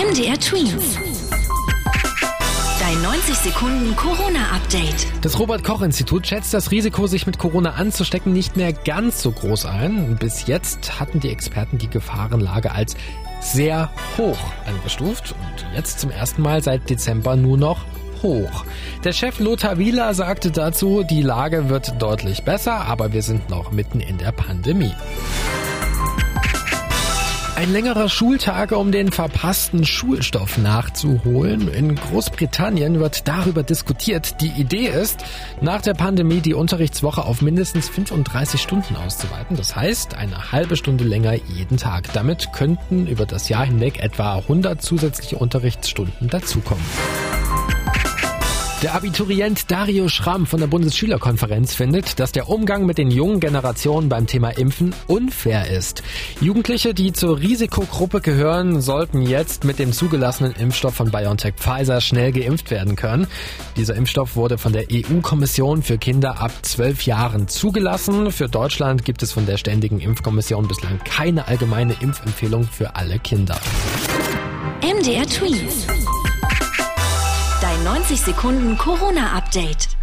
MDR Twins. Dein 90 Sekunden Corona-Update. Das Robert-Koch-Institut schätzt das Risiko, sich mit Corona anzustecken, nicht mehr ganz so groß ein. Bis jetzt hatten die Experten die Gefahrenlage als sehr hoch eingestuft und jetzt zum ersten Mal seit Dezember nur noch hoch. Der Chef Lothar Wieler sagte dazu, die Lage wird deutlich besser, aber wir sind noch mitten in der Pandemie. Ein längerer Schultag, um den verpassten Schulstoff nachzuholen. In Großbritannien wird darüber diskutiert. Die Idee ist, nach der Pandemie die Unterrichtswoche auf mindestens 35 Stunden auszuweiten. Das heißt, eine halbe Stunde länger jeden Tag. Damit könnten über das Jahr hinweg etwa 100 zusätzliche Unterrichtsstunden dazukommen. Der Abiturient Dario Schramm von der Bundesschülerkonferenz findet, dass der Umgang mit den jungen Generationen beim Thema Impfen unfair ist. Jugendliche, die zur Risikogruppe gehören, sollten jetzt mit dem zugelassenen Impfstoff von BioNTech Pfizer schnell geimpft werden können. Dieser Impfstoff wurde von der EU-Kommission für Kinder ab zwölf Jahren zugelassen. Für Deutschland gibt es von der Ständigen Impfkommission bislang keine allgemeine Impfempfehlung für alle Kinder. MDR Tweet. 60 Sekunden Corona-Update.